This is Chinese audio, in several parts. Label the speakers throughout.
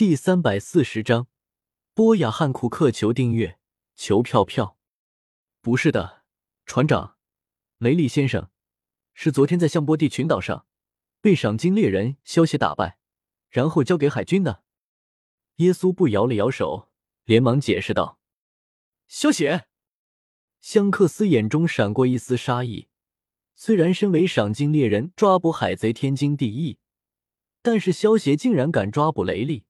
Speaker 1: 第三百四十章，波雅汉库克求订阅，求票票。不是的，船长，雷利先生，是昨天在向波地群岛上被赏金猎人萧协打败，然后交给海军的。耶稣不摇了摇手，连忙解释道：“
Speaker 2: 萧协。”
Speaker 1: 香克斯眼中闪过一丝杀意。虽然身为赏金猎人，抓捕海贼天经地义，但是萧协竟然敢抓捕雷利。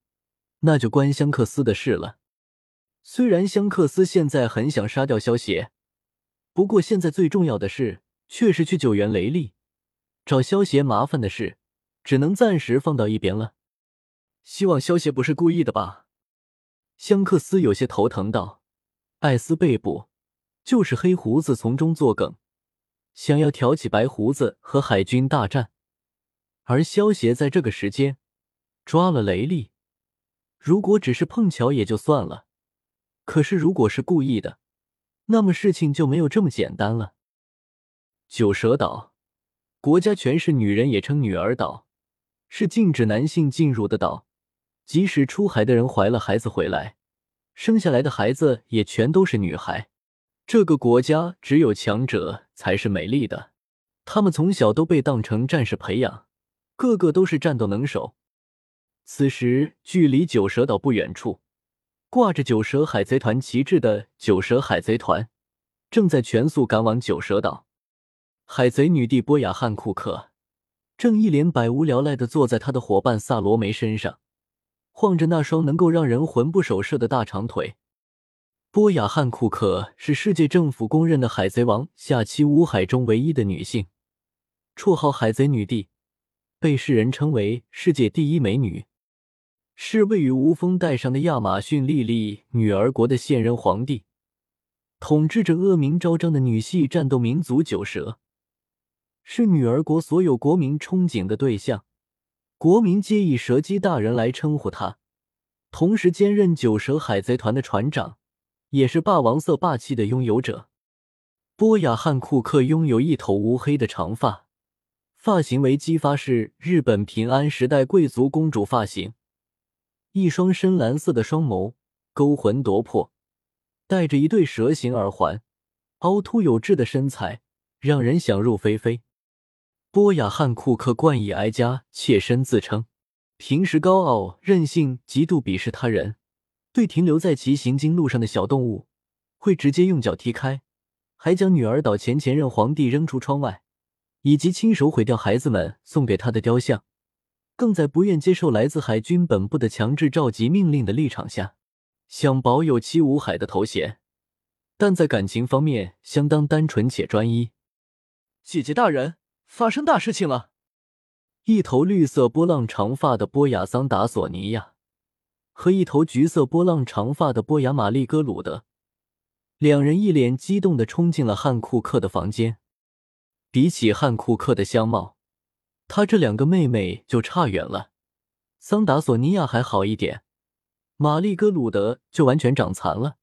Speaker 1: 那就关香克斯的事了。虽然香克斯现在很想杀掉萧协，不过现在最重要的事却是去救援雷利，找萧协麻烦的事只能暂时放到一边了。希望萧协不是故意的吧？香克斯有些头疼道：“艾斯被捕，就是黑胡子从中作梗，想要挑起白胡子和海军大战，而萧协在这个时间抓了雷利。”如果只是碰巧也就算了，可是如果是故意的，那么事情就没有这么简单了。九蛇岛，国家全是女人，也称女儿岛，是禁止男性进入的岛。即使出海的人怀了孩子回来，生下来的孩子也全都是女孩。这个国家只有强者才是美丽的，他们从小都被当成战士培养，个个都是战斗能手。此时，距离九蛇岛不远处，挂着九蛇海贼团旗帜的九蛇海贼团正在全速赶往九蛇岛。海贼女帝波雅汉库克正一脸百无聊赖的坐在他的伙伴萨罗梅身上，晃着那双能够让人魂不守舍的大长腿。波雅汉库克是世界政府公认的海贼王下期五海中唯一的女性，绰号海贼女帝，被世人称为世界第一美女。是位于无风带上的亚马逊莉莉女儿国的现任皇帝，统治着恶名昭彰的女系战斗民族九蛇，是女儿国所有国民憧憬的对象，国民皆以蛇姬大人来称呼她。同时兼任九蛇海贼团的船长，也是霸王色霸气的拥有者。波雅汉库克拥有一头乌黑的长发，发型为姬发式日本平安时代贵族公主发型。一双深蓝色的双眸勾魂夺魄，戴着一对蛇形耳环，凹凸有致的身材让人想入非非。波雅汉库克冠以哀家妾身自称，平时高傲任性，极度鄙视他人，对停留在其行经路上的小动物会直接用脚踢开，还将女儿岛前前任皇帝扔出窗外，以及亲手毁掉孩子们送给他的雕像。更在不愿接受来自海军本部的强制召集命令的立场下，想保有七武海的头衔，但在感情方面相当单纯且专一。
Speaker 2: 姐姐大人，发生大事情了！
Speaker 1: 一头绿色波浪长发的波雅桑达索尼亚和一头橘色波浪长发的波雅玛丽戈鲁德，两人一脸激动的冲进了汉库克的房间。比起汉库克的相貌。他这两个妹妹就差远了，桑达索尼亚还好一点，玛丽戈鲁德就完全长残了。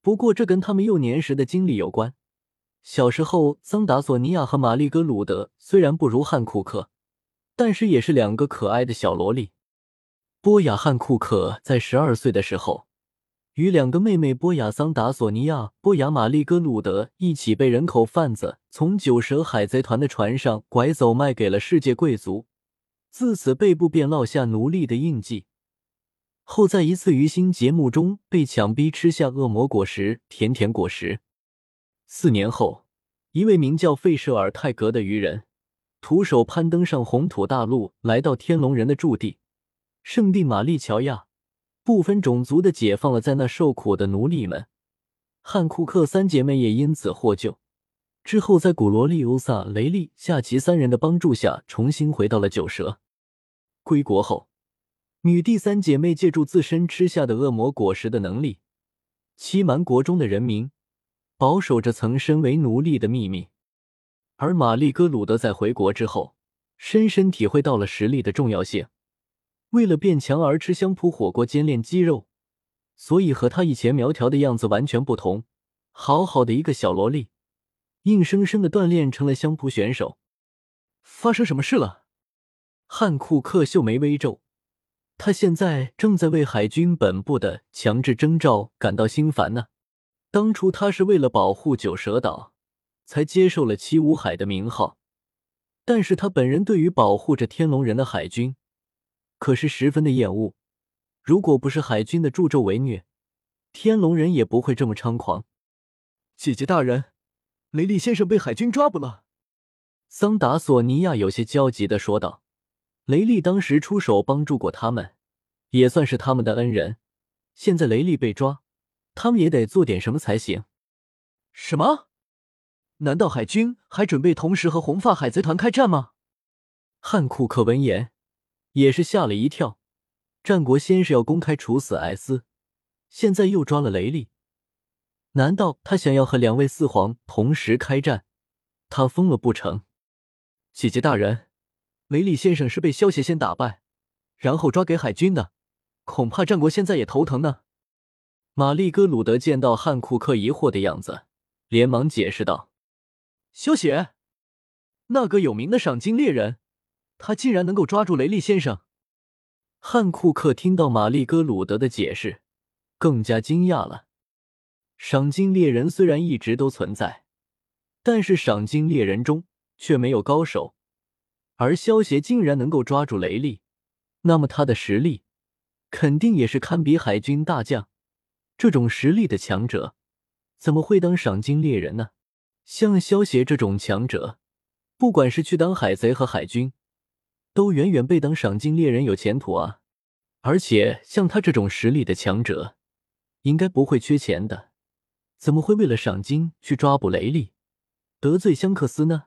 Speaker 1: 不过这跟他们幼年时的经历有关。小时候，桑达索尼亚和玛丽戈鲁德虽然不如汉库克，但是也是两个可爱的小萝莉。波雅汉库克在十二岁的时候。与两个妹妹波雅桑达索尼亚、波雅玛丽戈鲁德一起被人口贩子从九蛇海贼团的船上拐走，卖给了世界贵族，自此背部便落下奴隶的印记。后在一次鱼腥节目中被强逼吃下恶魔果实甜甜果实。四年后，一位名叫费舍尔泰格的渔人，徒手攀登上红土大陆，来到天龙人的驻地圣地玛丽乔亚。不分种族的解放了在那受苦的奴隶们，汉库克三姐妹也因此获救。之后，在古罗利欧萨、雷利、夏奇三人的帮助下，重新回到了九蛇。归国后，女帝三姐妹借助自身吃下的恶魔果实的能力，欺瞒国中的人民，保守着曾身为奴隶的秘密。而玛丽戈鲁德在回国之后，深深体会到了实力的重要性。为了变强而吃香扑火锅煎练肌肉，所以和他以前苗条的样子完全不同。好好的一个小萝莉，硬生生的锻炼成了香扑选手。
Speaker 2: 发生什么事了？
Speaker 1: 汉库克秀眉微皱，他现在正在为海军本部的强制征召感到心烦呢。当初他是为了保护九蛇岛，才接受了七武海的名号，但是他本人对于保护着天龙人的海军，可是十分的厌恶。如果不是海军的助纣为虐，天龙人也不会这么猖狂。
Speaker 2: 姐姐大人，雷利先生被海军抓捕了。
Speaker 1: 桑达索尼亚有些焦急的说道：“雷利当时出手帮助过他们，也算是他们的恩人。现在雷利被抓。”他们也得做点什么才行。
Speaker 2: 什么？难道海军还准备同时和红发海贼团开战吗？
Speaker 1: 汉库克闻言也是吓了一跳。战国先是要公开处死艾斯，现在又抓了雷利，难道他想要和两位四皇同时开战？他疯了不成？
Speaker 2: 姐姐大人，雷利先生是被萧协先打败，然后抓给海军的，恐怕战国现在也头疼呢。
Speaker 1: 玛丽戈鲁德见到汉库克疑惑的样子，连忙解释道：“
Speaker 2: 萧雪，那个有名的赏金猎人，他竟然能够抓住雷利先生。”
Speaker 1: 汉库克听到玛丽戈鲁德的解释，更加惊讶了。赏金猎人虽然一直都存在，但是赏金猎人中却没有高手，而萧协竟然能够抓住雷利，那么他的实力肯定也是堪比海军大将。这种实力的强者，怎么会当赏金猎人呢？像萧协这种强者，不管是去当海贼和海军，都远远被当赏金猎人有前途啊！而且像他这种实力的强者，应该不会缺钱的，怎么会为了赏金去抓捕雷利，得罪香克斯呢？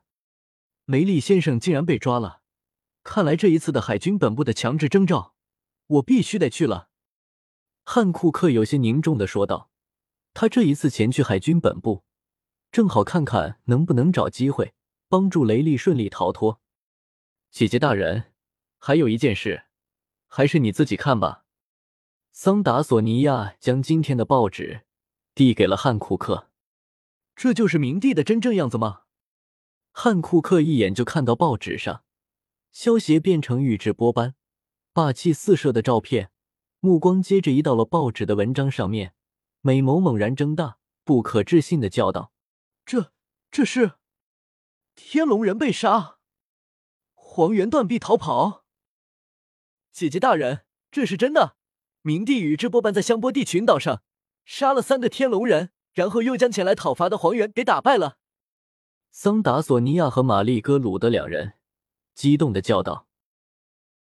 Speaker 2: 梅利先生竟然被抓了，看来这一次的海军本部的强制征召，我必须得去了。
Speaker 1: 汉库克有些凝重的说道：“他这一次前去海军本部，正好看看能不能找机会帮助雷利顺利逃脱。”姐姐大人，还有一件事，还是你自己看吧。桑达索尼亚将今天的报纸递给了汉库克。
Speaker 2: 这就是明帝的真正样子吗？
Speaker 1: 汉库克一眼就看到报纸上，萧协变成宇智波斑，霸气四射的照片。目光接着移到了报纸的文章上面，美眸猛然睁大，不可置信的叫道：“
Speaker 2: 这这是天龙人被杀，黄猿断臂逃跑。姐姐大人，这是真的！明帝与智波斑在香波地群岛上杀了三个天龙人，然后又将前来讨伐的黄猿给打败了。”
Speaker 1: 桑达索尼亚和玛丽戈鲁的两人激动的叫道。